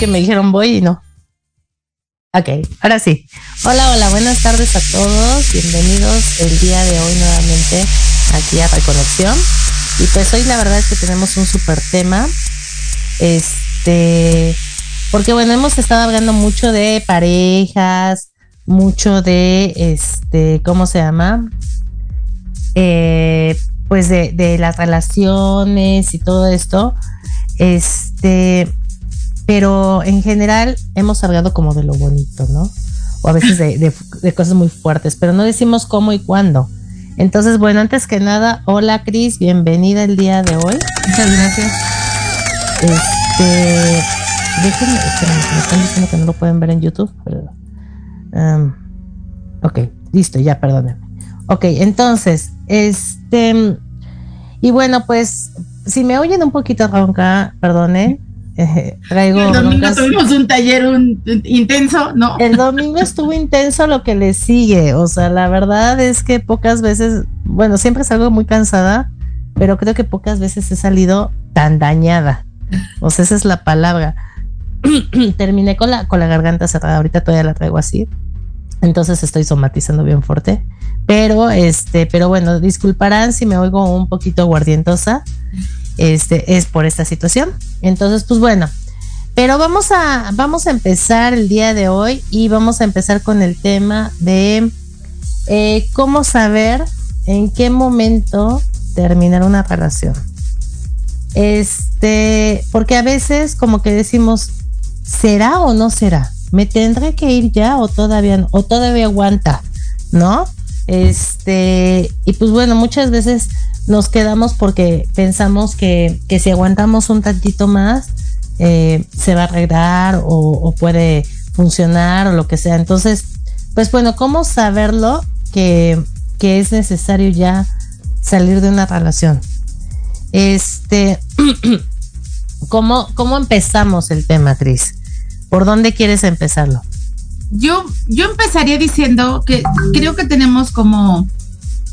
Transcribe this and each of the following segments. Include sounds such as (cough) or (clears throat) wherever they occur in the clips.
Que me dijeron voy y no. Ok, ahora sí. Hola, hola, buenas tardes a todos. Bienvenidos el día de hoy nuevamente aquí a Reconexión. Y pues hoy la verdad es que tenemos un super tema. Este, porque bueno, hemos estado hablando mucho de parejas, mucho de, este, ¿cómo se llama? Eh, pues de, de las relaciones y todo esto. Este, pero en general hemos hablado como de lo bonito, ¿no? O a veces de, cosas muy fuertes, pero no decimos cómo y cuándo. Entonces, bueno, antes que nada, hola Cris, bienvenida el día de hoy. Muchas gracias. Este, déjenme, me están diciendo que no lo pueden ver en YouTube, pero, um, ok, listo, ya, perdónenme. Ok, entonces, este, y bueno, pues, si me oyen un poquito ronca, perdonen, el domingo tuvimos un taller intenso, ¿no? El domingo (laughs) estuvo intenso lo que le sigue. O sea, la verdad es que pocas veces, bueno, siempre salgo muy cansada, pero creo que pocas veces he salido tan dañada. O sea, esa es la palabra. (clears throat) Terminé con la, con la garganta cerrada. Ahorita todavía la traigo así. Entonces estoy somatizando bien fuerte. Pero, este, pero bueno, disculparán si me oigo un poquito guardientosa este, es por esta situación. Entonces, pues bueno, pero vamos a, vamos a empezar el día de hoy y vamos a empezar con el tema de eh, cómo saber en qué momento terminar una relación. Este, porque a veces como que decimos, ¿será o no será? ¿Me tendré que ir ya o todavía o todavía aguanta? ¿No? Este, y pues bueno, muchas veces nos quedamos porque pensamos que, si aguantamos un tantito más, eh, se va a arreglar o, puede funcionar o lo que sea. Entonces, pues bueno, ¿cómo saberlo que, es necesario ya salir de una relación? Este, (clears throat) ¿cómo, ¿cómo empezamos el tema, Tris? ¿Por dónde quieres empezarlo? Yo, yo empezaría diciendo que creo que tenemos como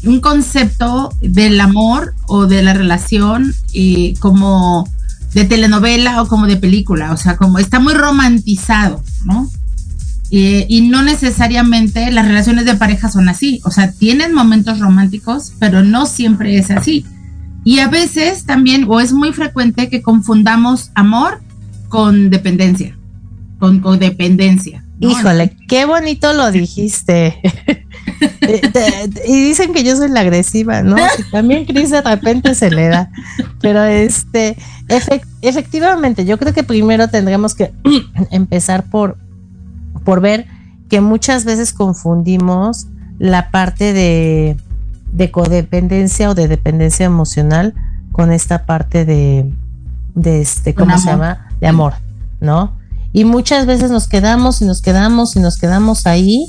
un concepto del amor o de la relación eh, como de telenovela o como de película, o sea, como está muy romantizado, ¿no? Eh, y no necesariamente las relaciones de pareja son así, o sea, tienen momentos románticos, pero no siempre es así. Y a veces también, o es muy frecuente que confundamos amor con dependencia, con codependencia. Híjole, qué bonito lo dijiste. (laughs) (laughs) Eh, y dicen que yo soy la agresiva, ¿no? también Cris de repente se le da. Pero este, efectivamente, yo creo que primero tendremos que (clears throat) empezar por, por ver que muchas veces confundimos la parte de, de codependencia o de dependencia emocional con esta parte de, de este, ¿cómo se llama? De amor, ¿no? Y muchas veces nos quedamos y nos quedamos y nos quedamos ahí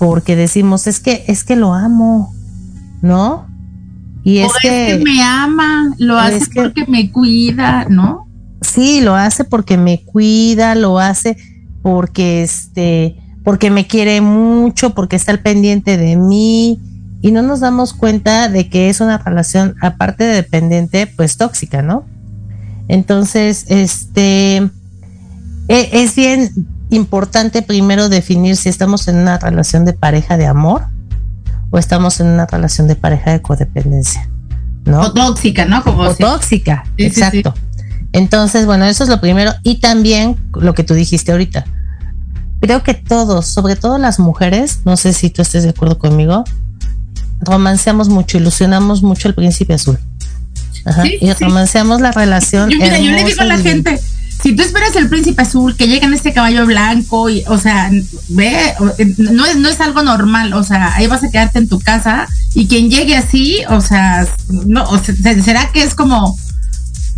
porque decimos, es que es que lo amo, ¿no? Y es, que, me ama, lo hace porque me cuida, ¿no? Sí, lo hace porque me cuida, lo hace porque este porque me quiere mucho, porque está al pendiente de mí y no nos damos cuenta de que es una relación aparte de dependiente, pues tóxica, ¿no? Entonces, este e, es bien importante primero definir si estamos en una relación de pareja de amor o estamos en una relación de pareja de codependencia, ¿no? O tóxica, ¿no? Como o tóxica, exacto. Entonces, bueno, eso es lo primero. Y también lo que tú dijiste ahorita. Creo que todos, sobre todo las mujeres, no sé si tú estés de acuerdo conmigo, romanceamos mucho, ilusionamos mucho el príncipe azul. Ajá, y romanceamos la relación. Yo, mira, yo le digo a la gente, si tú esperas el príncipe azul que llegue en este caballo blanco y o sea ve no es no es algo normal o sea ahí vas a quedarte en tu casa y quien llegue así o sea no o sea, será que es como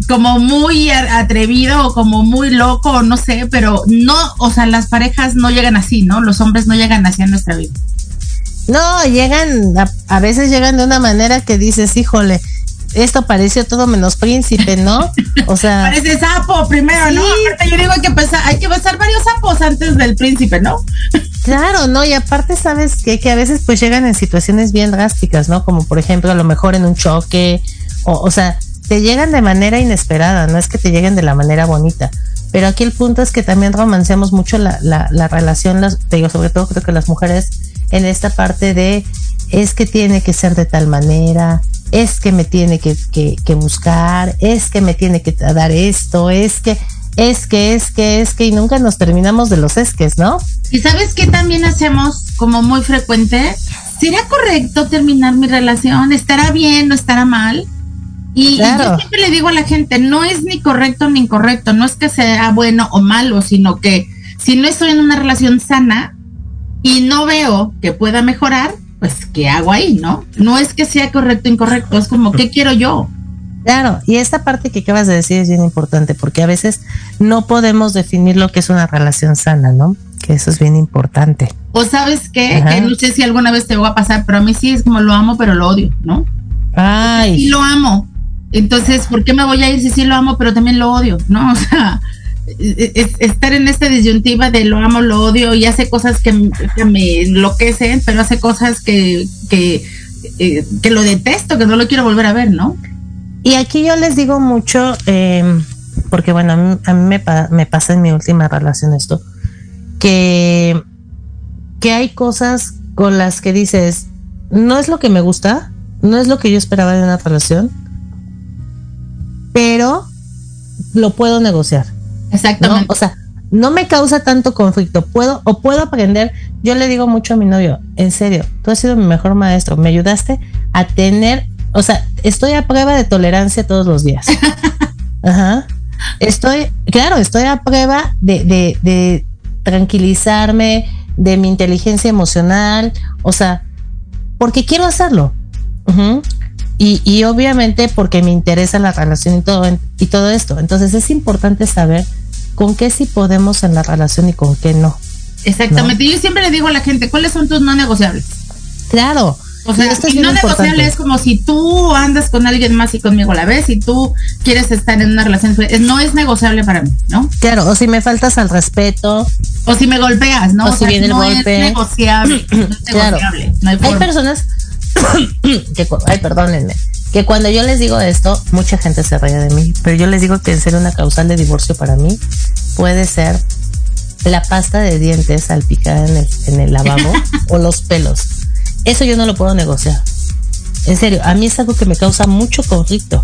como muy atrevido o como muy loco no sé pero no o sea las parejas no llegan así no los hombres no llegan así a nuestra vida. No llegan a veces llegan de una manera que dices híjole esto pareció todo menos príncipe, ¿no? O sea. (laughs) Parece sapo primero, ¿no? yo digo que hay que besar varios sapos antes del príncipe, ¿no? Claro, no, y aparte sabes que, que a veces pues llegan en situaciones bien drásticas, ¿no? Como por ejemplo a lo mejor en un choque, o, o sea, te llegan de manera inesperada, no es que te lleguen de la manera bonita. Pero aquí el punto es que también romanceamos mucho la, la, la relación, las, te digo, sobre todo creo que las mujeres en esta parte de es que tiene que ser de tal manera, es que me tiene que, que, buscar, es que me tiene que dar esto, es que, es que, es que, es que, y nunca nos terminamos de los esques, ¿no? Y sabes que también hacemos como muy frecuente, ¿será correcto terminar mi relación? ¿Estará bien o estará mal? Y, yo siempre le digo a la gente, no es ni correcto ni incorrecto, no es que sea bueno o malo, sino que si no estoy en una relación sana y no veo que pueda mejorar, pues, ¿qué hago ahí, no? No es que sea correcto o incorrecto, es como, ¿qué quiero yo? Claro, y esta parte que acabas de decir es bien importante porque a veces no podemos definir lo que es una relación sana, ¿no? Que eso es bien importante. O sabes qué, que no sé si alguna vez te va a pasar, pero a mí sí es como lo amo, pero lo odio, ¿no? Ay. Y lo amo. Entonces, ¿por qué me voy a ir si sí lo amo, pero también lo odio, ¿no? (laughs) O sea, estar en esta disyuntiva de lo amo, lo odio y hace cosas que, me enloquecen, pero hace cosas que, que, eh, que, lo detesto, que no lo quiero volver a ver, ¿no? Y aquí yo les digo mucho, em, porque bueno, a mí, me, me, pasa en mi última relación esto, que, que hay cosas con las que dices, no es lo que me gusta, no es lo que yo esperaba de una relación, pero lo puedo negociar. Exactamente. O sea, no me causa tanto conflicto. Puedo o puedo aprender. Yo le digo mucho a mi novio, en serio, tú has sido mi mejor maestro. Me ayudaste a tener, o sea, estoy a prueba de tolerancia todos los días. (laughs) Ajá. Estoy, claro, estoy a prueba de, de, de tranquilizarme, de mi inteligencia emocional, o sea, porque quiero hacerlo. y, y, obviamente porque me interesa la relación y todo, y todo esto. Entonces es importante saber con qué sí podemos en la relación y con qué no. Exactamente. Yo siempre le digo a la gente, ¿cuáles son tus no negociables? Claro. O sea, esto no negociable es como si tú andas con alguien más y conmigo a la vez y tú quieres estar en una relación, no es negociable para mí, ¿no? Claro, o si me faltas al respeto. O si me golpeas, ¿no? O, si viene el golpe. Es negociable, no es negociable. No hay, hay, personas (coughs) que, ay, perdónenme, que cuando yo les digo esto, mucha gente se ríe de mí, pero yo les digo que en ser una causal de divorcio para mí puede ser la pasta de dientes salpicada en el, en el lavabo (laughs) o los pelos. Eso yo no lo puedo negociar. En serio, a mí es algo que me causa mucho conflicto.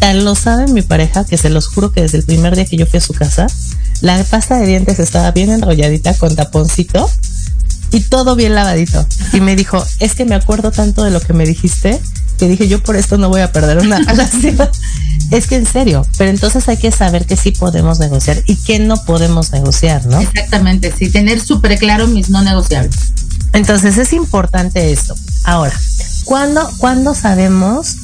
Tal lo sabe mi pareja que se los juro que desde el primer día que yo fui a su casa, la pasta de dientes estaba bien enrolladita con taponcito y todo bien lavadito. Y me dijo, es que me acuerdo tanto de lo que me dijiste que dije, yo por esto no voy a perder una (laughs) relación. es que en serio, pero entonces hay que saber que sí podemos negociar y que no podemos negociar, ¿no? Exactamente, sí, tener súper claro mis no negociables. Entonces es importante esto. Ahora, ¿cuándo, ¿cuándo sabemos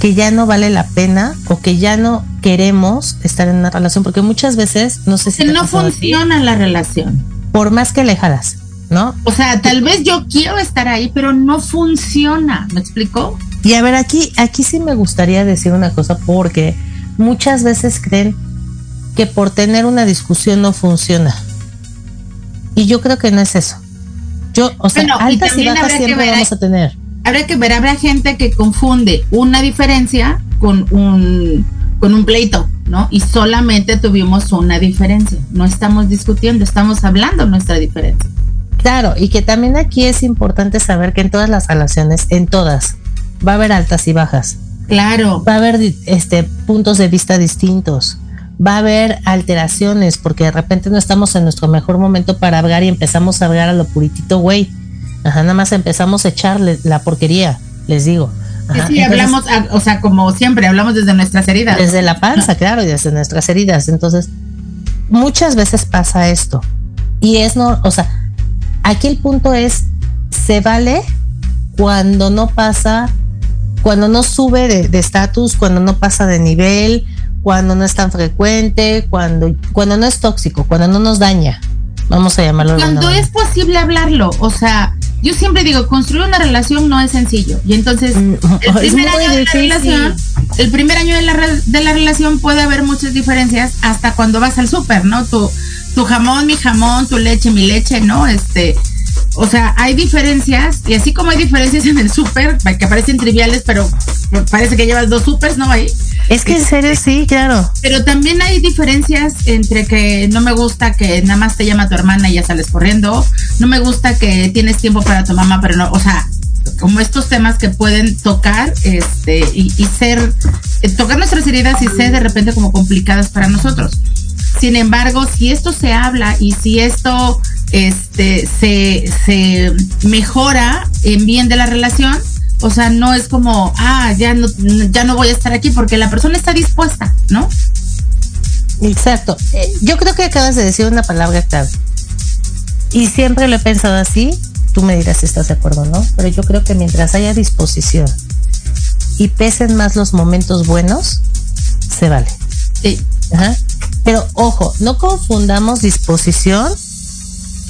que ya no vale la pena o que ya no queremos estar en una relación? Porque muchas veces, no sé si... Que no funciona la relación. Por más que alejadas. ¿no? O sea, tal vez yo quiero estar ahí, pero no funciona, ¿me explico? Y a ver, aquí, aquí sí me gustaría decir una cosa, porque muchas veces creen que por tener una discusión no funciona. Y yo creo que no es eso. Yo, o sea, altas y, bajas siempre vamos a tener. Habrá que ver, habrá gente que confunde una diferencia con un, con un pleito, ¿no? Y solamente tuvimos una diferencia. No estamos discutiendo, estamos hablando nuestra diferencia. Claro, y que también aquí es importante saber que en todas las relaciones, en todas, va a haber altas y bajas. Claro. Va a haber este puntos de vista distintos. va a haber alteraciones porque de repente no estamos en nuestro mejor momento para hablar y empezamos a hablar a lo puritito, güey. Ajá, nada más empezamos a echarle la porquería, les digo. sí, hablamos, o sea, como siempre, hablamos desde nuestras heridas. Desde la panza, claro, y desde nuestras heridas. Entonces, muchas veces pasa esto. Y es, no, o sea, aquí el punto es, se vale cuando no pasa, cuando no sube de estatus, cuando no pasa de nivel, cuando no es tan frecuente, cuando, cuando no es tóxico, cuando no nos daña. Vamos a llamarlo. Cuando es posible hablarlo, o sea, yo siempre digo, construir una relación no es sencillo. Y entonces, mm, (laughs) el primer año de la relación, el primer año de la, de la relación puede haber muchas diferencias hasta cuando vas al súper, ¿no? Tu, tu jamón, mi jamón, tu leche, mi leche, ¿no? Este, o sea, hay diferencias, y así como hay diferencias en el súper, que parecen triviales, pero parece que llevas dos supers, ¿no? Ahí. Es que en serio sí, claro. Pero también hay diferencias entre que no me gusta que nada más te llama tu hermana y ya sales corriendo, no me gusta que tienes tiempo para tu mamá, pero no, o sea, como estos temas que pueden tocar este y, ser, eh, tocar nuestras heridas y ser de repente como complicadas para nosotros. Sin embargo, si esto se habla y si esto este, se, se mejora en bien de la relación, o sea, no es como, ah, ya no, ya no voy a estar aquí porque la persona está dispuesta, ¿no? Exacto. Yo creo que acabas de decir una palabra clave. Y siempre lo he pensado así. Tú me dirás si estás de acuerdo, ¿no? Pero yo creo que mientras haya disposición y pesen más los momentos buenos, se vale. Sí. Ajá. Pero ojo, no confundamos disposición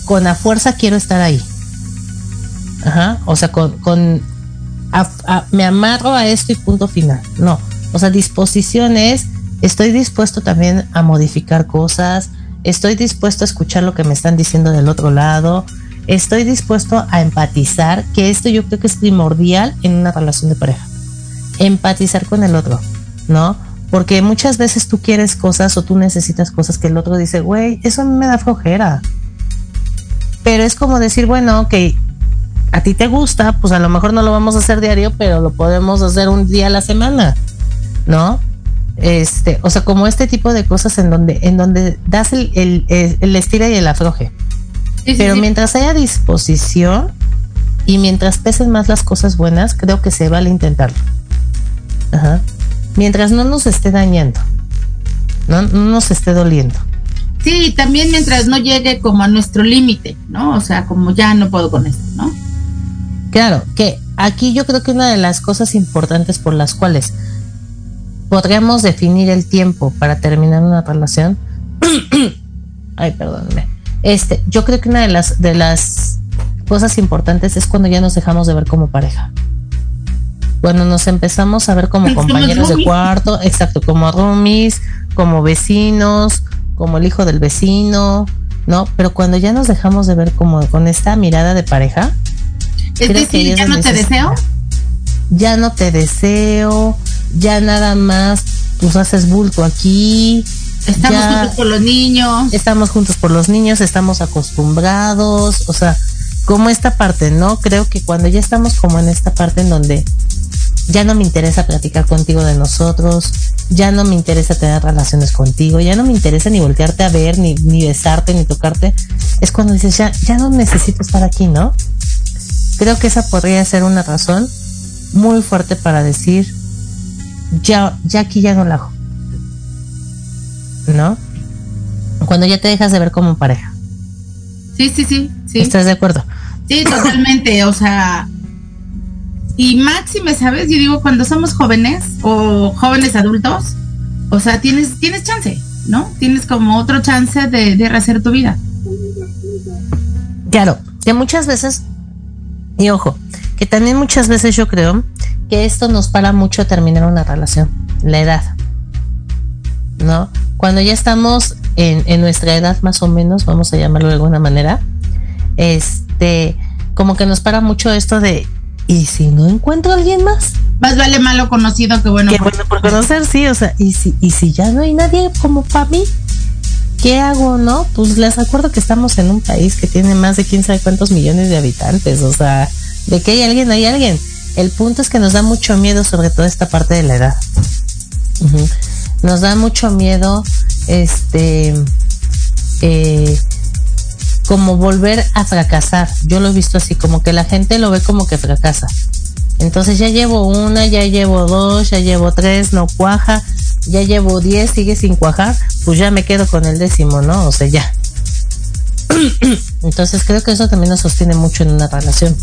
con a fuerza quiero estar ahí. Ajá. O sea, con, con me amarro a esto y punto final. No. O sea, disposición es, estoy dispuesto también a modificar cosas, estoy dispuesto a escuchar lo que me están diciendo del otro lado, estoy dispuesto a empatizar, que esto yo creo que es primordial en una relación de pareja. Empatizar con el otro, ¿no? Porque muchas veces tú quieres cosas o tú necesitas cosas que el otro dice, güey, eso a me da flojera. Pero es como decir, bueno, ok, a ti te gusta, pues a lo mejor no lo vamos a hacer diario, pero lo podemos hacer un día a la semana, ¿no? Este, o sea, como este tipo de cosas en donde, en donde das el, el, el estira y el afloje. pero mientras haya disposición y mientras pesen más las cosas buenas, creo que se vale intentarlo. Ajá mientras no nos esté dañando, no, nos esté doliendo. Sí, también mientras no llegue como a nuestro límite, ¿no? O sea, como ya no puedo con esto, ¿no? Claro, que aquí yo creo que una de las cosas importantes por las cuales podríamos definir el tiempo para terminar una relación, (clears throat) ay, perdóname, este, yo creo que una de las de las cosas importantes es cuando ya nos dejamos de ver como pareja cuando nos empezamos a ver como compañeros de cuarto, exacto, como roomies, como vecinos, como el hijo del vecino, ¿no? Pero cuando ya nos dejamos de ver como con esta mirada de pareja, es decir, ya no te deseo. Ya no te deseo, ya nada más, pues haces bulto aquí. Estamos juntos por los niños. Estamos juntos por los niños, estamos acostumbrados, o sea, como esta parte, ¿no? Creo que cuando ya estamos como en esta parte en donde ya no me interesa platicar contigo de nosotros, ya no me interesa tener relaciones contigo, ya no me interesa ni voltearte a ver, ni, ni besarte, ni tocarte, es cuando dices, ya, ya no necesito estar aquí, ¿no? Creo que esa podría ser una razón muy fuerte para decir, ya, ya aquí ya no la hago. ¿No? Cuando ya te dejas de ver como pareja. Sí, sí, sí, sí. ¿Estás de acuerdo? Sí, totalmente. o sea, y máxime, ¿sabes? Yo digo, cuando somos jóvenes o jóvenes adultos, o sea, tienes, tienes chance, ¿no? Tienes como otro chance de, de rehacer tu vida. Claro, que muchas veces, y ojo, que también muchas veces yo creo que esto nos para mucho terminar una relación, la edad. ¿No? Cuando ya estamos en, en nuestra edad más o menos, vamos a llamarlo de alguna manera, este, como que nos para mucho esto de ¿y si no encuentro a alguien más? Más vale malo conocido que bueno. Que bueno por conocer, sí, o sea, y si, y si ya no hay nadie como para mí, ¿qué hago, no? Pues les acuerdo que estamos en un país que tiene más de quién sabe cuántos millones de habitantes, o sea, de que hay alguien, hay alguien. El punto es que nos da mucho miedo sobre todo esta parte de la edad. Nos da mucho miedo este, eh, como volver a fracasar. Yo lo he visto así, como que la gente lo ve como que fracasa. Entonces ya llevo una, ya llevo dos, ya llevo tres, no cuaja, ya llevo diez, sigue sin cuajar, pues ya me quedo con el décimo, ¿no? O sea, ya. (clears throat) Entonces creo que eso también nos sostiene mucho en una relación.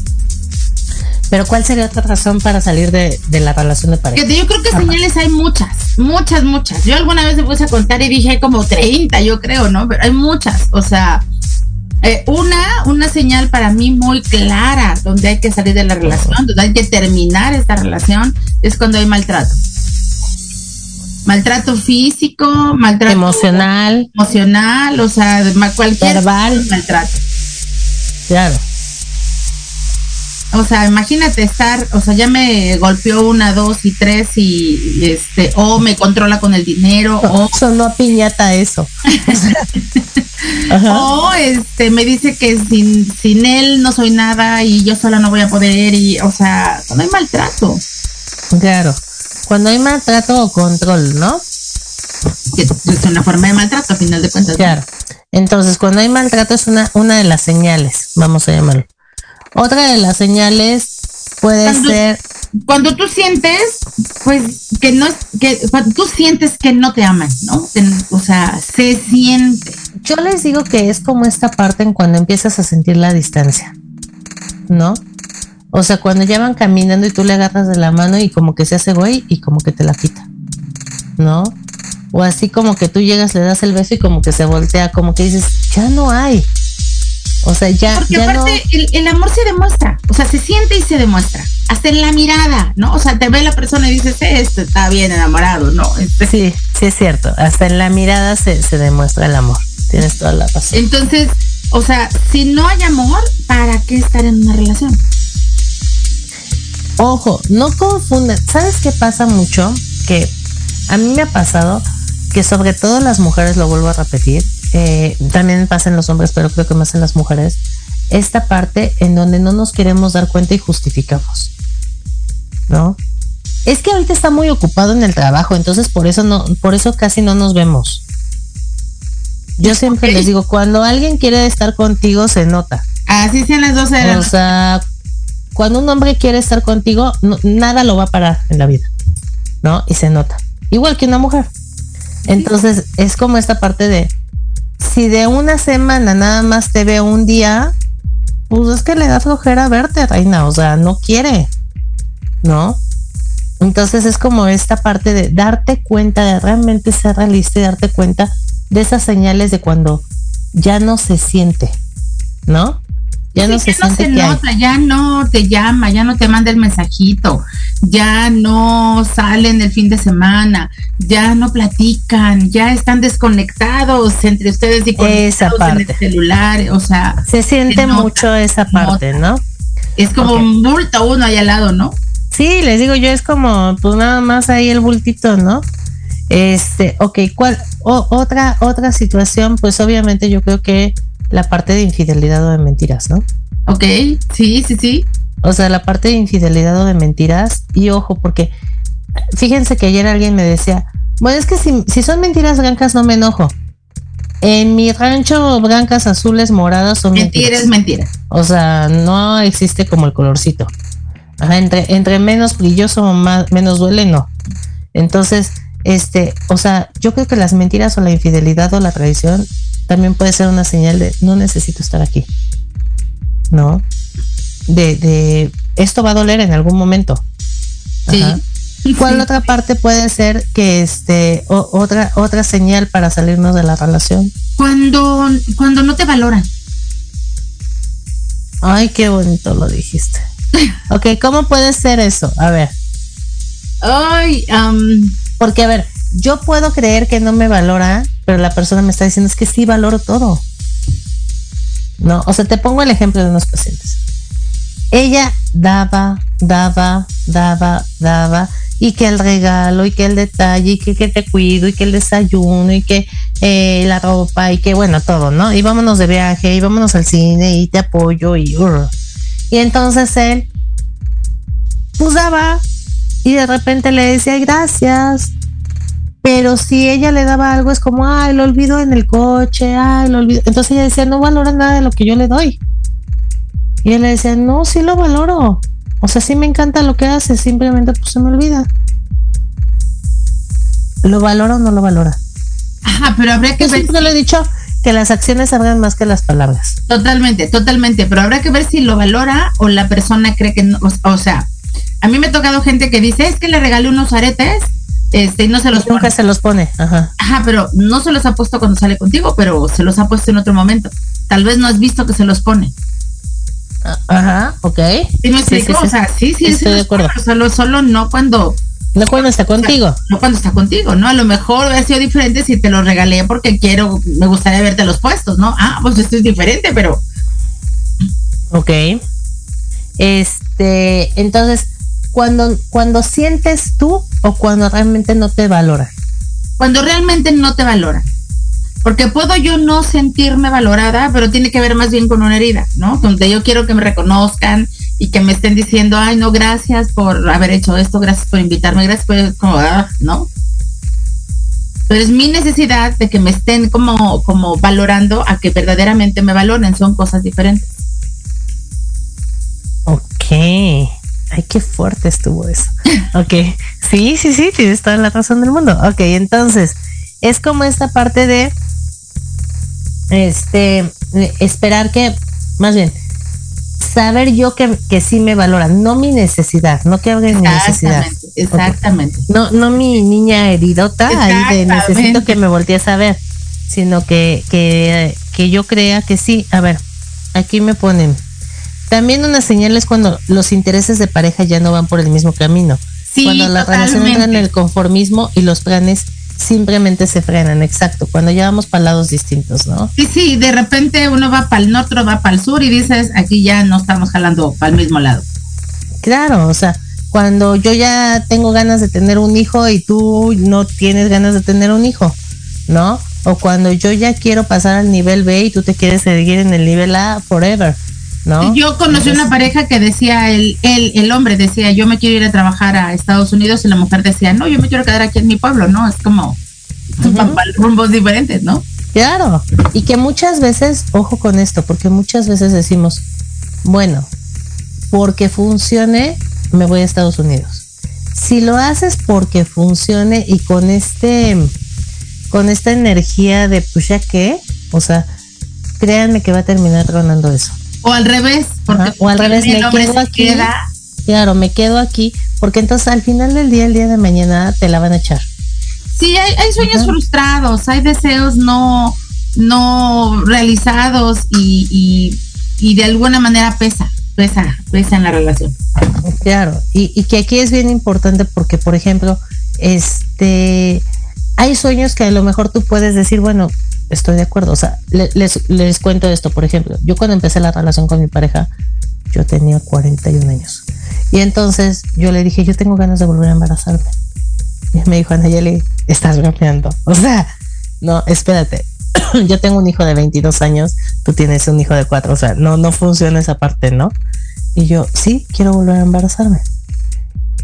Pero ¿cuál sería otra razón para salir de, la relación de pareja? Yo creo que señales hay muchas, muchas, muchas. Yo alguna vez me puse a contar y dije como 30, yo creo, ¿no? Pero hay muchas. O sea, eh, una, una señal para mí muy clara donde hay que salir de la relación, donde hay que terminar esta relación, es cuando hay maltrato. Maltrato físico, maltrato emocional, emocional, o sea, cualquier verbal maltrato. Claro. O sea, imagínate estar, o sea, ya me golpeó una, dos y tres y este, o me controla con el dinero, o sonó (laughs) piñata eso. (laughs) O este me dice que sin, sin él no soy nada y yo sola no voy a poder y o sea, cuando hay maltrato. Claro. Cuando hay maltrato o control, ¿no? es una forma de maltrato, a final de cuentas. Claro. Entonces, cuando hay maltrato es una, una de las señales, vamos a llamarlo. Otra de las señales puede ser cuando tú sientes, pues, que no que cuando tú sientes que no te aman, ¿no? o sea, se siente. Yo les digo que es como esta parte en cuando empiezas a sentir la distancia, ¿no? O sea, cuando ya van caminando y tú le agarras de la mano y como que se hace güey y como que te la quita, ¿no? O así como que tú llegas, le das el beso y como que se voltea, como que dices, ya no hay. O sea, ya. Porque aparte, el, amor se demuestra, o sea, se siente y se demuestra. Hasta en la mirada, ¿no? O sea, te ve la persona y dices, este está bien enamorado, ¿no? Este sí, sí es cierto. Hasta en la mirada se, se demuestra el amor. Tienes toda la razón. Entonces, o sea, si no hay amor, ¿para qué estar en una relación? Ojo, no confundan. ¿Sabes qué pasa mucho? Que a mí me ha pasado que sobre todo las mujeres, lo vuelvo a repetir, eh, también pasa en los hombres, pero creo que más en las mujeres, esta parte en donde no nos queremos dar cuenta y justificamos. ¿No? Es que ahorita está muy ocupado en el trabajo, entonces por eso no, por eso casi no nos vemos. Yo siempre les digo, cuando alguien quiere estar contigo, se nota. Así sean las 12 de la O sea, cuando un hombre quiere estar contigo, nada lo va a parar en la vida. ¿No? Y se nota. Igual que una mujer. Entonces, es como esta parte de, si de una semana nada más te ve un día, pues es que le da flojera verte, reina, o sea, no quiere, ¿no? Entonces es como esta parte de darte cuenta, de realmente ser realista y darte cuenta de esas señales de cuando ya no se siente, ¿no? Ya no se, nota, ya no te llama, ya no te manda el mensajito, ya no salen el fin de semana, ya no platican, ya están desconectados entre ustedes y esa parte. en el celular, o sea, se siente mucho esa parte, ¿no? Es como un bulto uno ahí al lado, ¿no? Sí, les digo yo, es como pues nada más ahí el bultito, ¿no? Este, ok, ¿cuál? otra, otra situación, pues obviamente yo creo que la parte de infidelidad o de mentiras, ¿no? Ok, sí, sí, sí. O sea, la parte de infidelidad o de mentiras. Y ojo, porque fíjense que ayer alguien me decía, bueno, es que si, son mentiras blancas no me enojo. En mi rancho, blancas, azules, moradas son mentiras. Mentiras, O sea, no existe como el colorcito. entre, entre menos brilloso, más, menos duele, no. Entonces, este, o sea, yo creo que las mentiras o la infidelidad o la traición también puede ser una señal de no necesito estar aquí. ¿No? De, de esto va a doler en algún momento. Sí. ¿Cuál otra parte puede ser que este otra otra señal para salirnos de la relación? Cuando cuando no te valoran. Ay, qué bonito lo dijiste. ok, ¿cómo puede ser eso? A ver. Ay, porque a ver, yo puedo creer que no me valora, pero la persona me está diciendo es que sí valoro todo. No, o sea, te pongo el ejemplo de unos pacientes. Ella daba, daba, daba, daba, y que el regalo, y que el detalle, y que, te cuido, y que el desayuno, y que eh, la ropa, y que bueno, todo, ¿no? Y vámonos de viaje, y vámonos al cine, y te apoyo, y... y entonces él, pues daba, y de repente le decía, gracias, pero si ella le daba algo es como, ay, lo olvido en el coche, ay, lo olvido. Entonces ella decía, no valora nada de lo que yo le doy. Y él le decía, no, sí lo valoro. O sea, sí me encanta lo que hace, simplemente pues se me olvida. ¿Lo valora o no lo valora? Ajá, pero habría que Yo ver. siempre lo he dicho que las acciones hablan más que las palabras. Totalmente, totalmente, pero habrá que ver si lo valora o la persona cree que no, o, o sea, a mí me ha tocado gente que dice, es que le regalé unos aretes, este, y no se los Nunca pone. se los pone. Ajá. Ajá, pero no se los ha puesto cuando sale contigo, pero se los ha puesto en otro momento. Tal vez no has visto que se los pone. Ajá, ok. ¿Sí me Sí, explico? sí, sí. O sea, sí, sí, Estoy de acuerdo. pone, solo, solo no cuando, No cuando está contigo. no cuando está contigo, ¿no? A lo mejor hubiera sido diferente si te los regalé porque quiero, me gustaría verte los puestos, ¿no? Ah, pues esto es diferente, pero Ok. Este, entonces, cuando, cuando sientes tú o cuando realmente no te valora. cuando realmente no te valoran. Porque puedo yo no sentirme valorada, pero tiene que ver más bien con una herida, ¿no? Donde yo quiero que me reconozcan y que me estén diciendo, ay, no, gracias por haber hecho esto, gracias por invitarme, gracias por, como, ah, ¿no? Pero es mi necesidad de que me estén como, como valorando a que verdaderamente me valoren, son cosas diferentes. Ok. Ay, qué fuerte estuvo eso. (laughs) Ok. Sí, sí, sí, tienes toda la razón del mundo. Ok, entonces, es como esta parte de este esperar que, más bien, saber yo que, que sí me valoran, no mi necesidad, no que de mi necesidad. Exactamente, exactamente. No, no mi niña heridota ahí de necesito que me voltees a ver, sino que, que, que yo crea que sí. A ver, aquí me ponen. También una señal es cuando los intereses de pareja ya no van por el mismo camino. Sí, cuando la relación entra en totalmente. el conformismo y los planes simplemente se frenan, exacto. Cuando ya vamos para lados distintos, ¿no? Sí, sí, de repente uno va para el norte, otro va para el sur y dices, aquí ya no estamos jalando para el mismo lado. Claro, o sea, cuando yo ya tengo ganas de tener un hijo y tú no tienes ganas de tener un hijo, ¿no? O cuando yo ya quiero pasar al nivel B y tú te quieres seguir en el nivel A forever, ¿no? Yo conocí Entonces, una pareja que decía, el, el, el hombre decía, yo me quiero ir a trabajar a Estados Unidos y la mujer decía, no, yo me quiero quedar aquí en mi pueblo, ¿no? Es como rumbos diferentes, ¿no? Claro, y que muchas veces, ojo con esto, porque muchas veces decimos, bueno, porque funcione, me voy a Estados Unidos. Si lo haces porque funcione y con este, con esta energía de pues ya qué, o sea, créanme que va a terminar tronando eso. O al revés, porque Ajá, o al revés, me quedo aquí. queda. Claro, me quedo aquí, porque entonces al final del día, el día de mañana, te la van a echar. Sí, hay, hay sueños Ajá. frustrados, hay deseos no, no realizados y, y, y de alguna manera pesa, pesa, pesa en la relación. Claro, y, y que aquí es bien importante porque, por ejemplo, este, hay sueños que a lo mejor tú puedes decir, bueno, estoy de acuerdo, o sea, le- les, les cuento esto, por ejemplo, yo cuando empecé la relación con mi pareja, yo tenía 41 años. Y entonces yo le dije, yo tengo ganas de volver a embarazarme. Y me dijo, Anayeli, estás bromeando. O sea, no, espérate. (clears throat) yo tengo un hijo de 22 años, tú tienes un hijo de 4, o sea, no, no funciona esa parte, ¿no? Y yo, sí, quiero volver a embarazarme.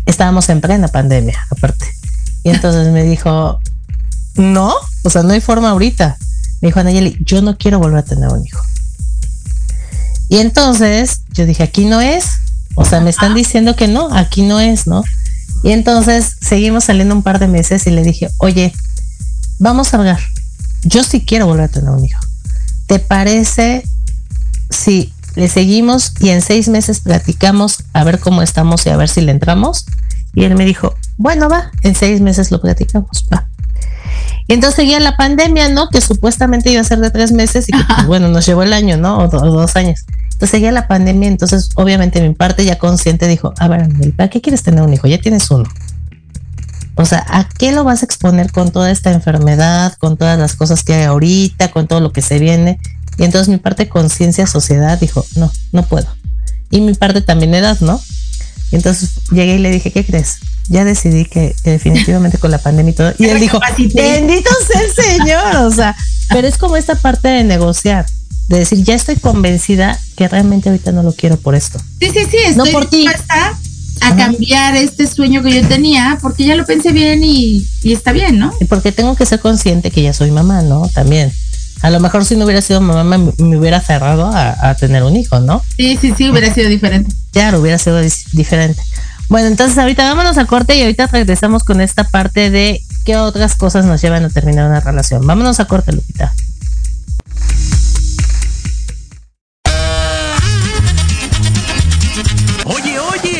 Estábamos en plena pandemia, aparte. Y entonces me dijo, no, o sea, no hay forma ahorita. Me dijo Anayeli, yo no quiero volver a tener un hijo. Y entonces yo dije, aquí no es. O sea, me están diciendo que no, aquí no es, ¿no? Y entonces seguimos saliendo un par de meses y le dije, oye, vamos a hablar. Yo sí quiero volver a tener un hijo. ¿Te parece si le seguimos y en seis meses platicamos a ver cómo estamos y a ver si le entramos? Y él me dijo, bueno, va, en seis meses lo platicamos, va. Y entonces seguía la pandemia, ¿no? Que supuestamente iba a ser de tres meses y que, pues, bueno, nos llevó el año, ¿no? O, do- o dos años. Entonces seguía la pandemia, entonces obviamente mi parte ya consciente dijo, a ver, ¿para qué quieres tener un hijo? Ya tienes uno. O sea, ¿a qué lo vas a exponer con toda esta enfermedad, con todas las cosas que hay ahorita, con todo lo que se viene? Y entonces mi parte conciencia, sociedad, dijo, no, no puedo. Y mi parte también edad, ¿no? Y entonces llegué y le dije, ¿qué crees? Ya decidí que, que definitivamente con la pandemia y todo. Y él dijo, bendito sea el Señor. O sea, pero es como esta parte de negociar, de decir, ya estoy convencida que realmente ahorita no lo quiero por esto. Sí, sí, sí, No estoy por ti. dispuesta a cambiar este sueño que yo tenía, porque ya lo pensé bien y, está bien, ¿no? Y porque tengo que ser consciente que ya soy mamá, ¿no? También. A lo mejor si no hubiera sido mamá me, hubiera cerrado a, tener un hijo, ¿no? Sí, sí, sí, hubiera sido diferente. Claro, hubiera sido diferente. Bueno, entonces ahorita vámonos a corte y ahorita regresamos con esta parte de qué otras cosas nos llevan a terminar una relación. Vámonos a corte, Lupita.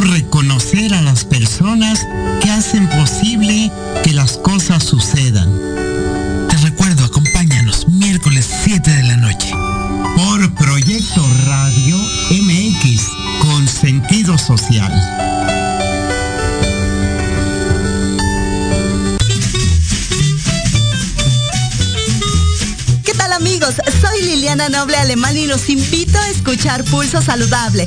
Reconocer a las personas que hacen posible que las cosas sucedan. Te recuerdo, acompáñanos miércoles 7 de la noche. Por Proyecto Radio MX con sentido social. amigos, soy Liliana Noble Alemán y los invito a escuchar Pulso Saludable,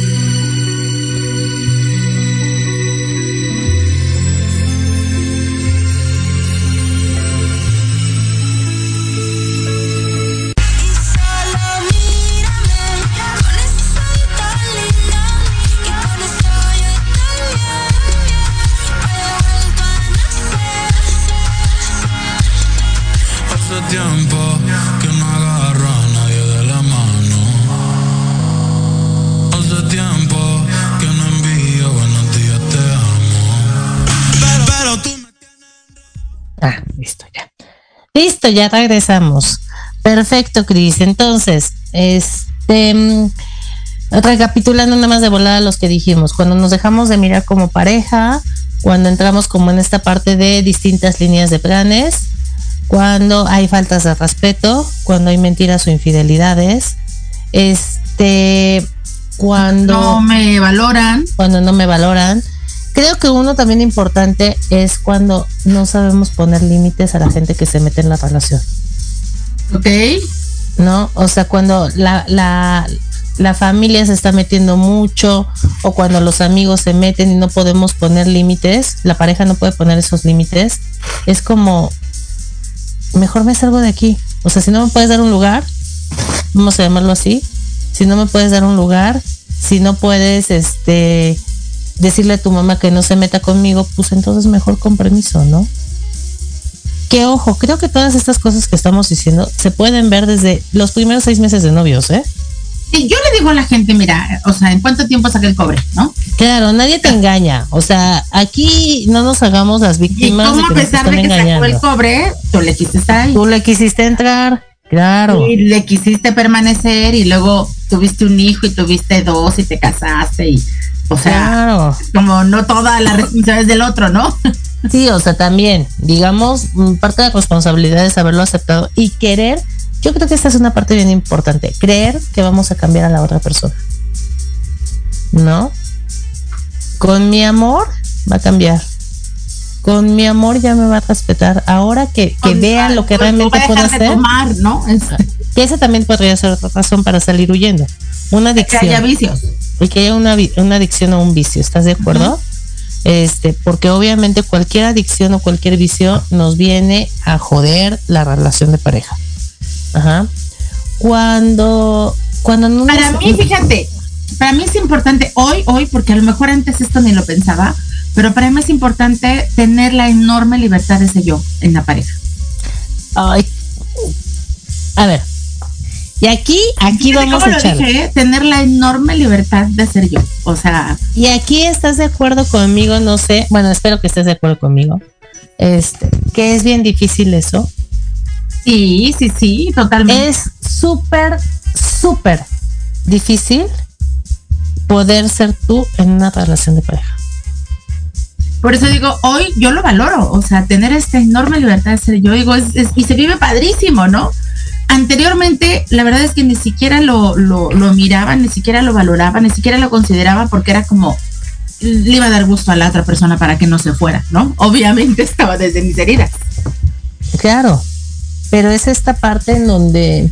Ya regresamos. Perfecto, Cris. Entonces, este, mm, recapitulando nada más de volada los que dijimos, cuando nos dejamos de mirar como pareja, cuando entramos como en esta parte de distintas líneas de planes, cuando hay faltas de respeto, cuando hay mentiras o infidelidades, este, cuando no me valoran, cuando no me valoran, Creo que uno también importante es cuando no sabemos poner límites a la gente que se mete en la relación. Ok. ¿No? O sea, cuando la, la, la familia se está metiendo mucho o cuando los amigos se meten y no podemos poner límites, la pareja no puede poner esos límites, es como, mejor me salgo de aquí. O sea, si no me puedes dar un lugar, vamos a llamarlo así, si no me puedes dar un lugar, si no puedes, este, decirle a tu mamá que no se meta conmigo, pues entonces mejor con permiso, ¿no? Que ojo, creo que todas estas cosas que estamos diciendo se pueden ver desde los primeros seis meses de novios, ¿eh? Sí, yo le digo a la gente, mira, o sea, ¿en cuánto tiempo saca el cobre, no? Claro, nadie te engaña. O sea, aquí no nos hagamos las Y víctimas. como de a que pesar de que sacó el engañando. cobre, tú le quisiste estar ahí. Tú le quisiste entrar, claro. Y le quisiste permanecer y luego tuviste un hijo y tuviste dos y te casaste y, o sea, Claro. como no toda la responsabilidad es del otro, ¿no? Sí, o sea, también, digamos, mm, parte de la responsabilidad es haberlo aceptado y querer. Yo creo que esta es una parte bien importante. Creer que vamos a cambiar a la otra persona. ¿No? Con mi amor va a cambiar. Con mi amor ya me va a respetar. Ahora que, que vea lo que realmente puedo hacer. tomar, ¿no? Que esa también podría ser otra razón para salir huyendo. Una que adicción. haya vicios. Y que haya una, una adicción o un vicio, ¿estás de acuerdo? Este, porque obviamente cualquier adicción o cualquier vicio nos viene a joder la relación de pareja. Ajá. Cuando, cuando no Para nos- mí, fíjate, para mí es importante hoy, hoy, porque a lo mejor antes esto ni lo pensaba, pero para mí es importante tener la enorme libertad de ser yo en la pareja. Ay. A ver. Y aquí, aquí vamos a echar. ¿eh? tener la enorme libertad de ser yo. O sea, Y aquí estás de acuerdo conmigo, no sé, bueno, espero que estés de acuerdo conmigo. Este, que es bien difícil eso. sí, sí, sí, totalmente. es súper, súper difícil poder ser tú en una relación de pareja. Por eso digo, hoy yo lo valoro, o sea, tener esta enorme libertad de ser yo, digo, es, es- y se vive padrísimo, ¿no? Anteriormente, la verdad es que ni siquiera lo, lo, miraba, ni siquiera lo valoraba, ni siquiera lo consideraba porque era como, le iba a dar gusto a la otra persona para que no se fuera, ¿no? (laughs) Obviamente estaba desde mis heridas. Claro, pero es esta parte en donde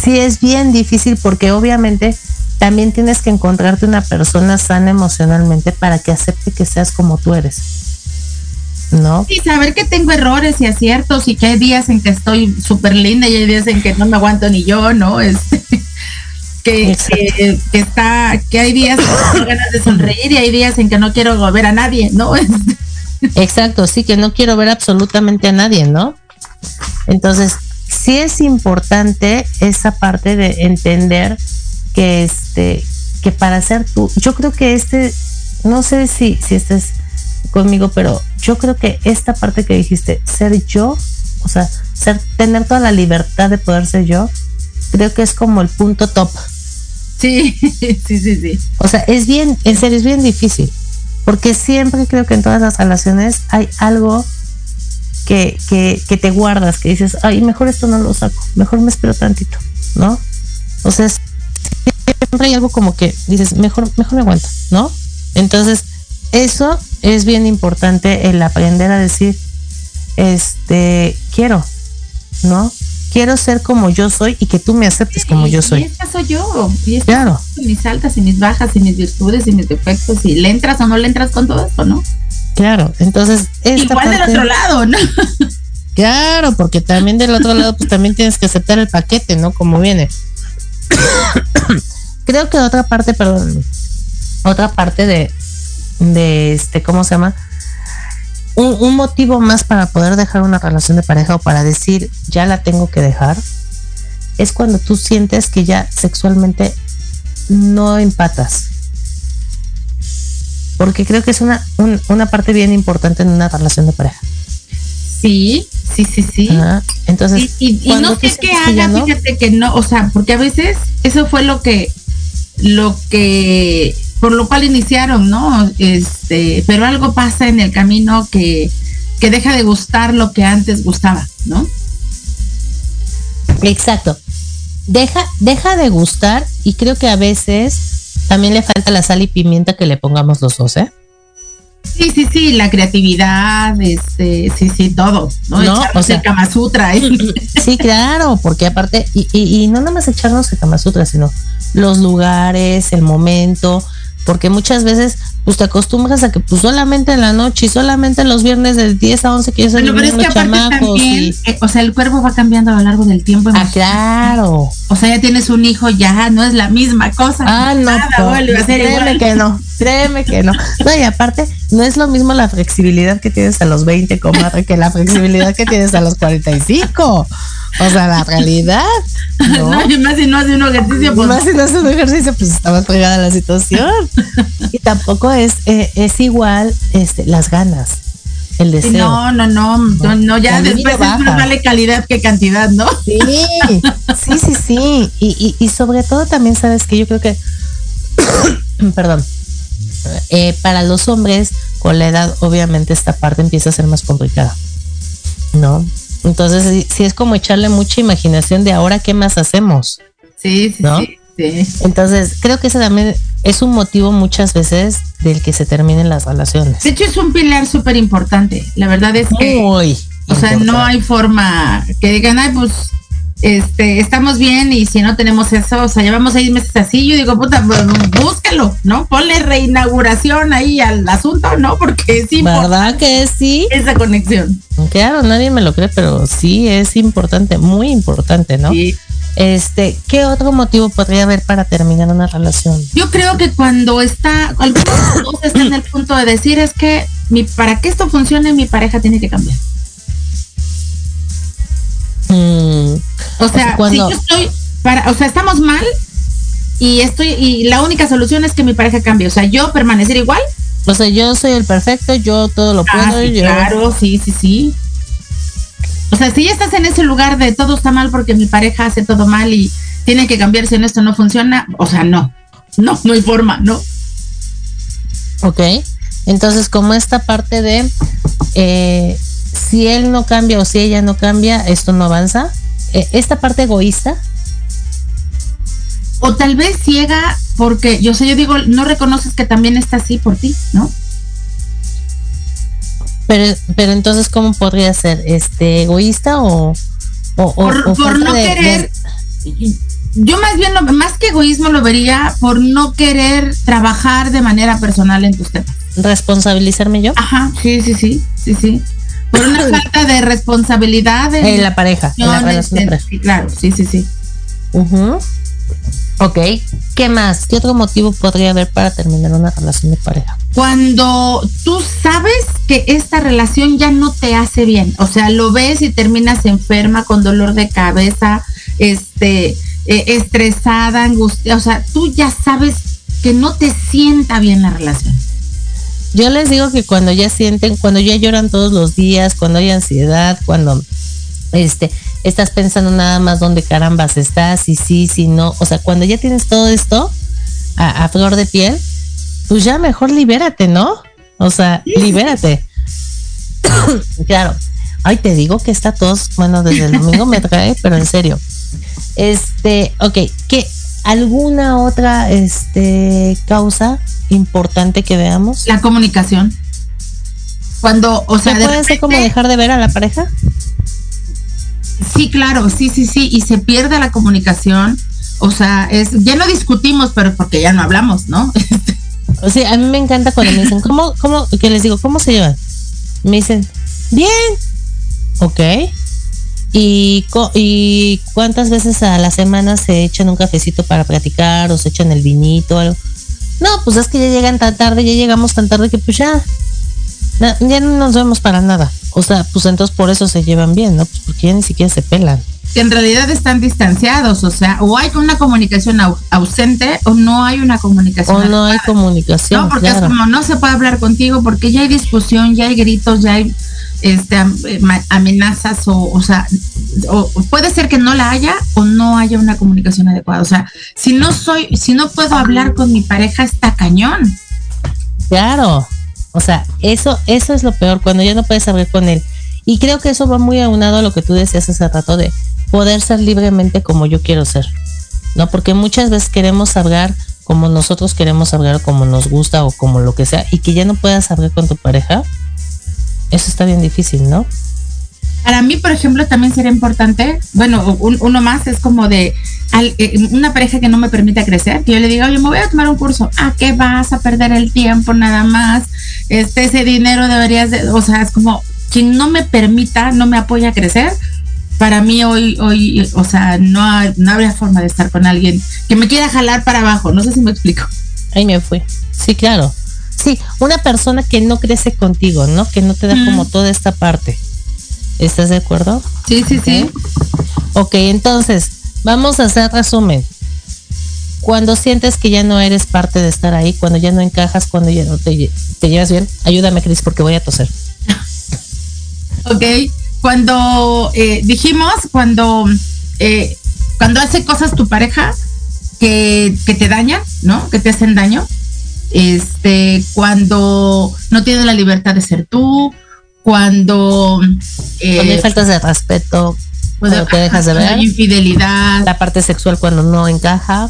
sí es bien difícil porque obviamente también tienes que encontrarte una persona sana emocionalmente para que acepte que seas como tú eres. ¿No? Y saber que tengo errores y aciertos y que hay días en que estoy súper linda y hay días en que no me aguanto ni yo, ¿no? (laughs) Este, que, que, que está, que hay días que tengo ganas de sonreír y hay días en que no quiero ver a nadie, ¿no? (laughs) Exacto, sí, que no quiero ver absolutamente a nadie, ¿no? Entonces, sí es importante esa parte de entender que este, que para ser tú, yo creo que este, no sé si, si estés conmigo, pero yo creo que esta parte que dijiste, ser yo, o sea, ser, tener toda la libertad de poder ser yo, creo que es como el punto top. Sí, (laughs) sí, sí, sí. O sea, es bien, en serio, es bien difícil. Porque siempre creo que en todas las relaciones hay algo que, que, que te guardas, que dices, ay, mejor esto no lo saco, mejor me espero tantito, ¿no? O sea, siempre hay algo como que dices, mejor, mejor me aguanto, ¿no? Entonces, eso es bien importante el aprender a decir, este, quiero, ¿no? Quiero ser como yo soy y que tú me aceptes como yo Y soy. esta soy yo. Y esta Claro. son mis altas y mis bajas y mis virtudes y mis defectos. Y le entras o no le entras con todo esto, ¿no? Claro, entonces esta Igual del otro lado, ¿no? (laughs) Claro, porque también del otro lado, pues también tienes que aceptar el paquete, ¿no? Como viene. (coughs) Creo que otra parte, perdón, otra parte de, de este, ¿cómo se llama? Un, un motivo más para poder dejar una relación de pareja o para decir, ya la tengo que dejar, es cuando tú sientes que ya sexualmente no empatas. Porque creo que es una, un- una parte bien importante en una relación de pareja. Sí, sí, sí, sí. Ajá. Entonces, y, y- y cuando no sé qué que haga, no- fíjate que no, o sea, porque a veces eso fue lo que, lo que, por lo cual iniciaron, ¿no? Este, pero algo pasa en el camino que, que deja de gustar lo que antes gustaba, ¿no? Exacto. Deja, deja de gustar y creo que a veces también le falta la sal y pimienta que le pongamos los dos, ¿eh? Sí, sí, sí, la creatividad, este, sí, sí, todo, ¿no? No, Echarnos o sea- el Kama Sutra, ¿eh? (laughs) Sí, claro, porque aparte, y, y, y no nada más echarnos el Kama Sutra, sino los lugares, el momento, porque muchas veces pues te acostumbras a que pues solamente en la noche y solamente los viernes de 10 a 11 que es Bueno, pero es que aparte también, eh, o sea, el cuerpo va cambiando a lo largo del tiempo. Ah, claro. O sea, ya tienes un hijo, ya no es la misma cosa. Ah, no, Nada a ser créeme igual. que no, créeme que no. No, y aparte, no es lo mismo la flexibilidad que tienes a los 20, comadre, (laughs) que la flexibilidad que tienes a los 45. O sea, la realidad. (laughs) No, y más si no hace un ejercicio, pues. Más si no hace un ejercicio, pues está más pegada la situación. (laughs) y tampoco es, eh, es igual este, las ganas. El deseo. No, no, no, no, no ya después es más vale calidad que cantidad, ¿no? Sí, sí, sí, sí. Y, y, y sobre todo también sabes que yo creo que, (coughs) perdón, eh, para los hombres con la edad obviamente esta parte empieza a ser más complicada, ¿no? Entonces si, es como echarle mucha imaginación de ahora qué más hacemos. Sí, sí, sí, Entonces creo que ese también es un motivo muchas veces del que se terminen las relaciones. De hecho es un pilar súper importante. La verdad es que... Muy o sea, no hay forma que digan, ay, pues este, estamos bien y si no tenemos eso, o sea, llevamos seis meses así, yo digo, puta, pues, búscalo, ¿no? Ponle reinauguración ahí al asunto, ¿no? Porque sí. ¿Verdad que sí? Esa conexión. Claro, nadie me lo cree, pero sí es importante, muy importante, ¿no? Sí. Este, ¿qué otro motivo podría haber para terminar una relación? Yo creo que cuando está, algunos están en el punto de decir es que mi, para que esto funcione, mi pareja tiene que cambiar. Mm. O sea, si yo estoy para, o sea, estamos mal y estoy y la única solución es que mi pareja cambie, o sea, yo permanecer igual. O sea, yo soy el perfecto, yo todo lo puedo. Ah, claro, sí, sí, sí. O sea, si ya estás en ese lugar de todo está mal porque mi pareja hace todo mal y tiene que cambiarse en esto no funciona, o sea, no. No, no hay forma, ¿no? Ok. Entonces, como esta parte de eh, si él no cambia o si ella no cambia, esto no avanza. Eh, esta parte egoísta. O tal vez ciega porque, yo sé, yo digo, no reconoces que también está así por ti, ¿no? Pero, pero entonces, ¿cómo podría ser? ¿Este egoísta o, por, no querer? Yo más bien, más que egoísmo, lo vería por no querer trabajar de manera personal en tus temas. ¿Responsabilizarme yo? Ajá, sí, sí, sí, sí, sí por una (coughs) falta de responsabilidad en, la pareja, en la relación de Sí, claro, sí, sí, sí. Ok, ¿qué más? ¿Qué otro motivo podría haber para terminar una relación de pareja? Cuando tú sabes que esta relación ya no te hace bien, o sea, lo ves y terminas enferma con dolor de cabeza, este, eh, estresada, angustia, o sea, tú ya sabes que no te sienta bien la relación. Yo les digo que cuando ya sienten, cuando ya lloran todos los días, cuando hay ansiedad, cuando este estás pensando nada más dónde carambas estás, y sí, si no, o sea, cuando ya tienes todo esto a, flor de piel, pues ya mejor libérate, ¿no? O sea, libérate. (coughs) claro. Ay, te digo que está todos, bueno, desde el domingo me trae, pero en serio. Este, ok, ¿qué, alguna otra este causa importante que veamos? La comunicación. Cuando, o sea, puede ser como dejar de ver a la pareja? Sí, claro, sí, sí, sí, y se pierde la comunicación. O sea, es ya no discutimos, pero porque ya no hablamos, ¿no? (laughs) o sea, a mí me encanta cuando me dicen, ¿cómo, cómo, que les digo, ¿cómo se llevan? Me dicen, bien, ok. ¿Y, ¿Y cuántas veces a la semana se echan un cafecito para platicar o se echan el vinito o algo? No, pues es que ya llegan tan tarde, ya llegamos tan tarde que pues ya, ya no nos vemos para nada. O sea, pues entonces por eso se llevan bien, ¿no? Pues porque ya ni siquiera se pelan. Que en realidad están distanciados, o sea, o hay una comunicación ausente o no hay una comunicación. O no hay comunicación. No, porque es como no se puede hablar contigo porque ya hay discusión, ya hay gritos, ya hay este, amenazas o, o sea, o puede ser que no la haya o no haya una comunicación adecuada. O sea, si no soy, si no puedo hablar con mi pareja, está cañón. Claro. O sea, eso, eso es lo peor, cuando ya no puedes hablar con él. Y creo que eso va muy aunado a lo que tú decías hace rato de poder ser libremente como yo quiero ser. ¿No? Porque muchas veces queremos hablar como nosotros queremos hablar, como nos gusta o como lo que sea, y que ya no puedas hablar con tu pareja, eso está bien difícil, ¿no? Para mí, por ejemplo, también sería importante, bueno, uno más es como de eh, una pareja que no me permita crecer, que yo le diga, oye, me voy a tomar un curso, ¿a qué vas a perder el tiempo nada más? Este, ese dinero deberías de, o sea, es como quien no me permita, no me apoya a crecer, para mí hoy, hoy, o sea, no, no habría forma de estar con alguien que me quiera jalar para abajo, no sé si me explico. Ahí me fui. Sí, claro. Sí, una persona que no crece contigo, ¿no? Que no te da como toda esta parte. ¿Estás de acuerdo? Sí, sí, sí. Ok, entonces, vamos a hacer resumen. Cuando sientes que ya no eres parte de estar ahí, cuando ya no encajas, cuando ya no te, te llevas bien, ayúdame, Cris, porque voy a toser. (laughs) ok, cuando eh, dijimos, cuando, eh, cuando hace cosas tu pareja que, que te dañan, ¿no? Que te hacen daño. Este, cuando no tienes la libertad de ser tú, cuando, eh, cuando hay faltas de respeto, cuando te dejas de ver, infidelidad, la parte sexual cuando no encaja,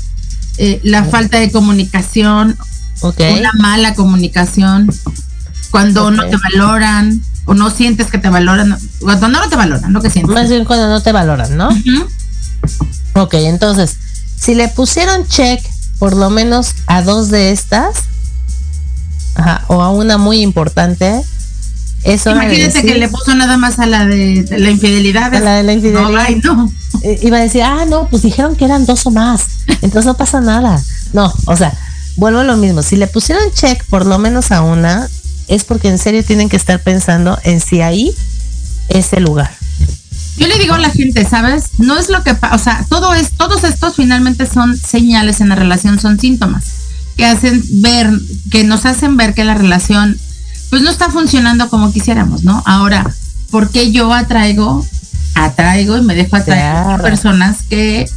eh, la falta de comunicación, okay. una mala comunicación, cuando no te valoran o no sientes que te valoran, cuando no te valoran, lo que sientes. Más bien cuando no te valoran, ¿no? Ok, entonces, si le pusieron check por lo menos a dos de estas, ajá, o a una muy importante, eso Imagínate que le puso nada más a la de, la infidelidad. A la de la infidelidad. No, eh, Iba a decir, ah, no, pues dijeron que eran dos o más. Entonces no pasa nada. No, o sea, vuelvo a lo mismo. Si le pusieron check por lo menos a una, es porque en serio tienen que estar pensando en si ahí es el lugar. Yo le digo a la gente, ¿sabes? No es lo que, o sea, todo es, todos estos finalmente son señales en la relación, son síntomas que hacen ver, que nos hacen ver que la relación pues no está funcionando como quisiéramos, ¿no? Ahora, ¿por qué yo atraigo, atraigo y me dejo atraer personas que,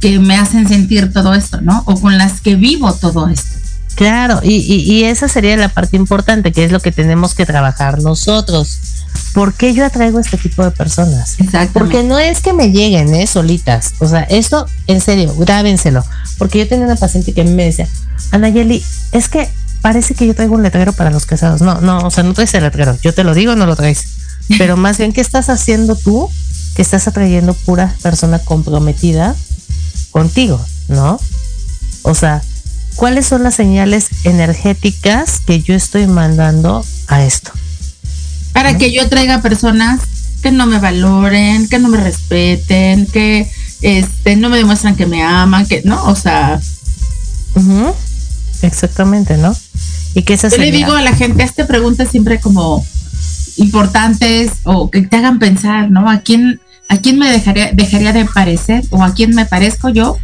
que me hacen sentir todo esto, ¿no? O con las que vivo todo esto. Claro, y, y, esa sería la parte importante, que es lo que tenemos que trabajar nosotros. ¿Por qué yo atraigo este tipo de personas? Exacto. Porque no es que me lleguen, ¿eh? Solitas. O sea, esto, en serio, grábenselo. Porque yo tenía una paciente que me decía, Anayeli, es que parece que yo traigo un letrero para los casados. No, no, o sea, no traes el letrero. Yo te lo digo, no lo traes. (laughs) Pero más bien, ¿qué estás haciendo tú? Que estás atrayendo pura persona comprometida contigo, ¿no? O sea, ¿cuáles son las señales energéticas que yo estoy mandando a esto? Para que yo traiga personas que no me valoren, que no me respeten, que este no me demuestran que me aman, que no, o sea, exactamente, ¿no? Y que Yo le digo a la gente, hazte preguntas siempre como importantes o que te hagan pensar, ¿no? ¿A quién, a quién me dejaría, dejaría de parecer o a quién me parezco yo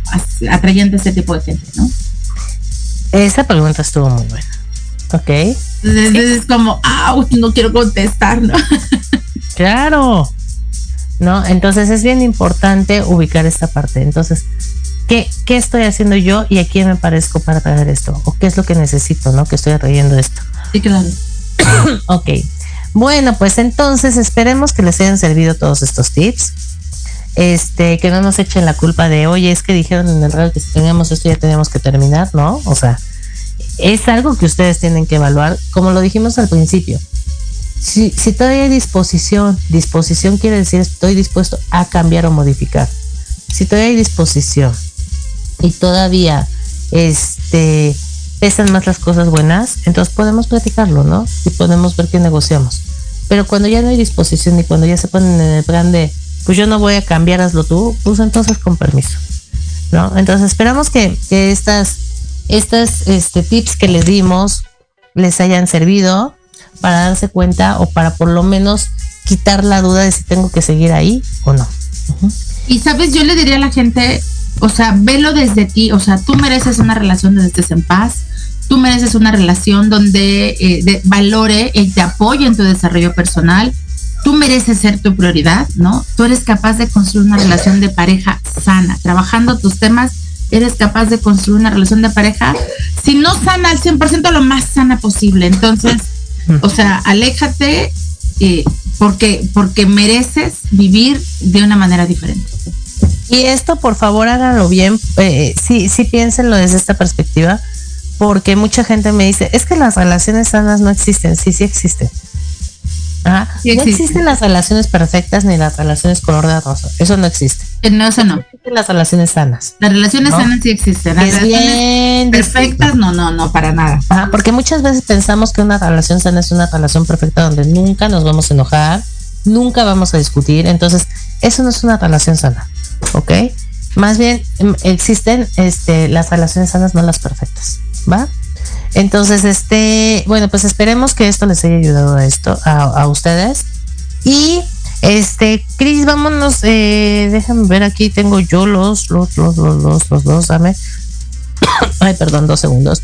atrayendo a este tipo de gente, ¿no? Esa pregunta estuvo muy buena. Ok. Entonces es como, ah, no quiero contestar, ¿no? (laughs) claro. ¿No? Entonces es bien importante ubicar esta parte. Entonces, ¿Qué, estoy haciendo yo y a quién me parezco para traer esto? ¿O qué es lo que necesito, no? Que estoy atrayendo esto. Sí, claro. (coughs) ok. Bueno, pues entonces esperemos que les hayan servido todos estos tips. Este, que no nos echen la culpa de, oye, es que dijeron en el radio que si teníamos esto ya teníamos que terminar, ¿no? O sea, es algo que ustedes tienen que evaluar, como lo dijimos al principio. Si, si todavía hay disposición, disposición quiere decir estoy dispuesto a cambiar o modificar. Si todavía hay disposición, y todavía este pesan más las cosas buenas, entonces podemos platicarlo, ¿no? Y podemos ver qué negociamos. Pero cuando ya no hay disposición y cuando ya se ponen en el plan de, pues yo no voy a cambiar, hazlo tú, pues entonces con permiso, ¿no? Entonces esperamos que, que estas, estas este, tips que les dimos les hayan servido para darse cuenta o para por lo menos quitar la duda de si tengo que seguir ahí o no. Y sabes, yo le diría a la gente, o sea, velo desde ti, o sea, tú mereces una relación donde estés en paz, tú mereces una relación donde eh, valore y te apoye en tu desarrollo personal, tú mereces ser tu prioridad, ¿no? Tú eres capaz de construir una relación de pareja sana, trabajando tus temas, eres capaz de construir una relación de pareja, si no sana al 100%, lo más sana posible. Entonces, o sea, aléjate eh, porque, porque mereces vivir de una manera diferente. Y esto, por favor, háganlo bien. Eh, sí, sí piénsenlo desde esta perspectiva, porque mucha gente me dice, es que las relaciones sanas no existen. Sí, sí existen. no existen las relaciones perfectas ni las relaciones color de rosa. Eso no existe. Eh, no, eso no. Existen las relaciones sanas. Las relaciones sanas sí existen. Las relaciones perfectas, no, no, no, para nada. porque muchas veces pensamos que una relación sana es una relación perfecta donde nunca nos vamos a enojar, nunca vamos a discutir. Entonces, eso no es una relación sana. ¿ok? Más bien em, existen este, las relaciones sanas, no las perfectas, ¿va? Entonces, este, bueno, pues esperemos que esto les haya ayudado a esto, a, ustedes. Y este, Cris, vámonos, eh, déjame ver aquí, tengo yo los, los, los, los, los, los, los, dame. (coughs) Ay, perdón, dos segundos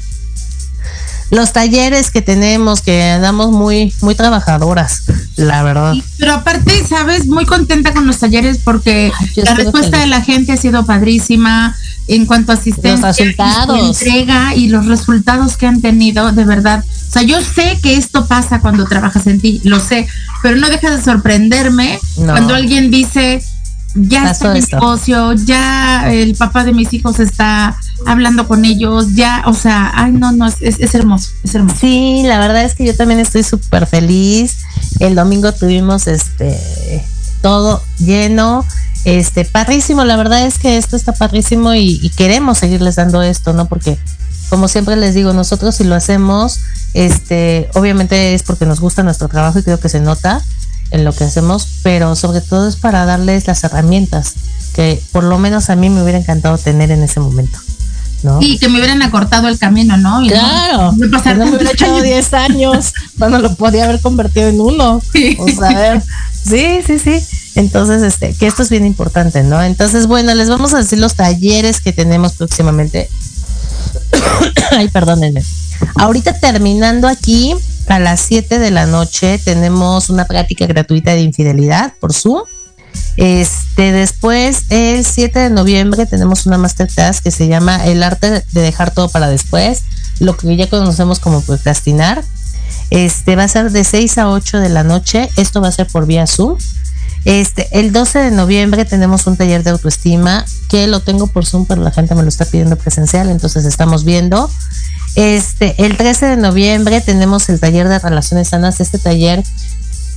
los talleres que tenemos, que andamos muy, muy trabajadoras, la verdad. pero aparte, sabes, muy contenta con los talleres porque la respuesta de la gente ha sido padrísima en cuanto a asistencia, los resultados. entrega y los resultados que han tenido, de verdad. O sea, yo sé que esto pasa cuando trabajas en ti, lo sé, pero no deja de sorprenderme cuando alguien dice, ya está mi negocio, ya el papá de mis hijos está hablando con ellos, ya, o sea, ay, no, no, es, es hermoso, es hermoso. Sí, la verdad es que yo también estoy súper feliz. El domingo tuvimos este todo lleno, este, padrísimo, la verdad es que esto está padrísimo y, y queremos seguirles dando esto, ¿no? Porque como siempre les digo, nosotros si lo hacemos, este, obviamente es porque nos gusta nuestro trabajo y creo que se nota en lo que hacemos, pero sobre todo es para darles las herramientas que por lo menos a mí me hubiera encantado tener en ese momento. ¿no? Y que me hubieran acortado el camino, ¿no? claro, no, no me hubiera echado 10 años (laughs) cuando lo podía haber convertido en uno. Sí. O sea, sí, sí, sí. Entonces, este, que esto es bien importante, ¿no? Entonces, bueno, les vamos a decir los talleres que tenemos próximamente. (coughs) Ay, perdónenme. Ahorita terminando aquí, a las 7 de la noche tenemos una práctica gratuita de infidelidad por Zoom. Este, después, el 7 de noviembre, tenemos una masterclass que se llama El arte de dejar todo para después, lo que ya conocemos como procrastinar. Este va a ser de 6 a 8 de la noche. Esto va a ser por vía Zoom. Este, el 12 de noviembre tenemos un taller de autoestima que lo tengo por Zoom, pero la gente me lo está pidiendo presencial, entonces estamos viendo. Este, el 13 de noviembre tenemos el taller de relaciones sanas. Este taller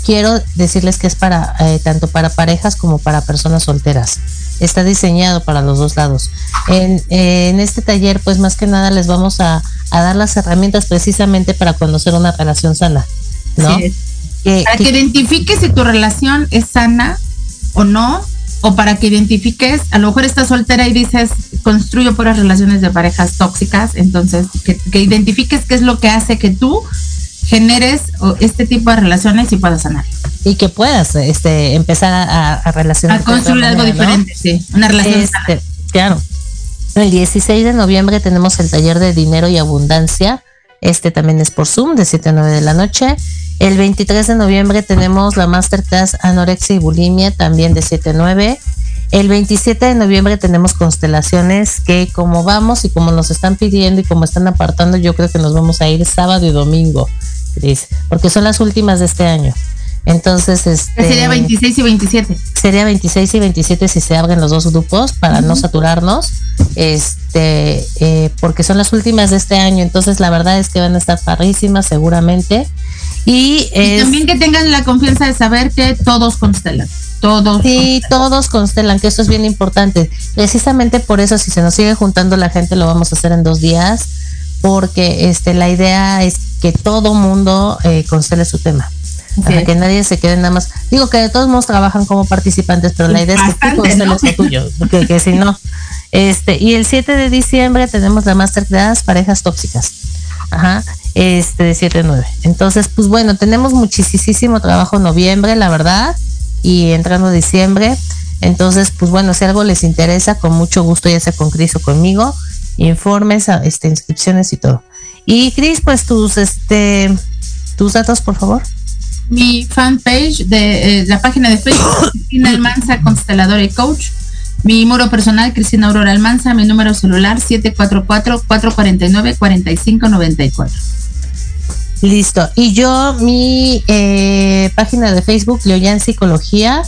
quiero decirles que es para eh, tanto para parejas como para personas solteras. Está diseñado para los dos lados. En, este taller, pues más que nada les vamos a, dar las herramientas precisamente para conocer una relación sana, ¿no? para que identifiques si tu relación es sana o no, o para que identifiques, a lo mejor estás soltera y dices, construyo puras relaciones de parejas tóxicas, entonces que, identifiques qué es lo que hace que tú generes este tipo de relaciones y puedas sanar. Y que puedas este, empezar a, a relacionar. A construir algo diferente, sí, una relación este, Claro. El 16 de noviembre tenemos el taller de dinero y abundancia. Este también es por Zoom de 7 a 9 de la noche. El 23 de noviembre tenemos la masterclass anorexia y bulimia también de 7 a 9. El 27 de noviembre tenemos constelaciones que como vamos y como nos están pidiendo y como están apartando, yo creo que nos vamos a ir sábado y domingo, Cris, porque son las últimas de este año. Entonces, este, sería 26 y 27. Sería 26 y 27 si se abren los dos grupos para no saturarnos, este, eh, porque son las últimas de este año. Entonces, la verdad es que van a estar parrísimas seguramente. Y, también que tengan la confianza de saber que todos constelan. Todos. Sí, todos constelan, que esto es bien importante. Precisamente por eso, si se nos sigue juntando la gente, lo vamos a hacer en dos días, porque este, la idea es que todo mundo eh, constele su tema. Para que nadie se quede nada más. Digo que de todos modos trabajan como participantes, pero la idea es que tú consteles lo tuyo, porque que si no. Este, y el 7 de diciembre tenemos la masterclass parejas tóxicas. Ajá este de 7-9. Entonces, pues bueno, tenemos muchísimo trabajo en noviembre, la verdad, y entrando diciembre. Entonces, pues bueno, si algo les interesa, con mucho gusto, ya sea con Cris o conmigo, informes, este, inscripciones y todo. Y Cris, pues tus, este, tus datos, por favor. Mi fanpage de eh, la página de Facebook, (laughs) Cristina Almanza, consteladora y coach. Mi muro personal, Cristina Aurora Almanza, mi número celular 744-449-4594. Listo. Y yo, mi eh, página de Facebook, Leoyan Psicología,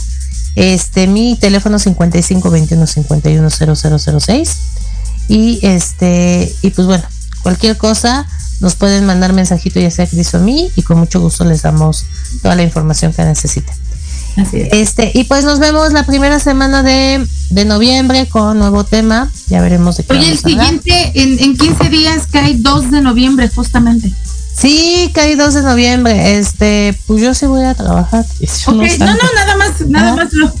este, mi teléfono 5521-510006. Y este, y pues bueno, cualquier cosa, nos pueden mandar mensajito ya sea Cris o a mí, y con mucho gusto les damos toda la información que necesiten. Este, y pues nos vemos la primera semana de, de noviembre con nuevo tema. Ya veremos de qué Oye, el siguiente, en, en 15 días que hay 2 de noviembre, justamente. Sí, cae 2 de noviembre. Este, pues yo sí voy a trabajar. no, no, nada más nada más lo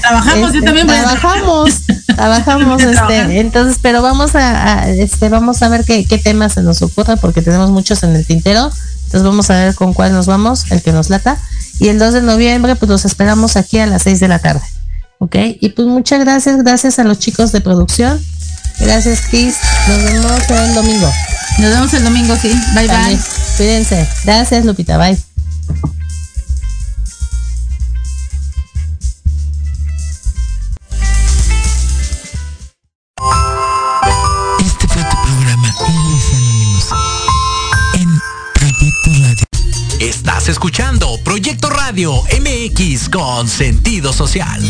trabajamos, yo también trabajamos, (laughs) trabajamos, este, entonces, pero vamos a, este, vamos a ver qué, qué temas se nos ocurra porque tenemos muchos en el tintero, entonces vamos a ver con cuál nos vamos, el que nos lata, y el 2 de noviembre pues los esperamos aquí a las 6 de la tarde, ¿ok? Y pues muchas gracias, gracias a los chicos de producción, gracias Chris, nos vemos el domingo. Nos vemos el domingo, sí, bye bye. Cuídense, gracias Lupita, bye. Estás escuchando Proyecto Radio MX con sentido social.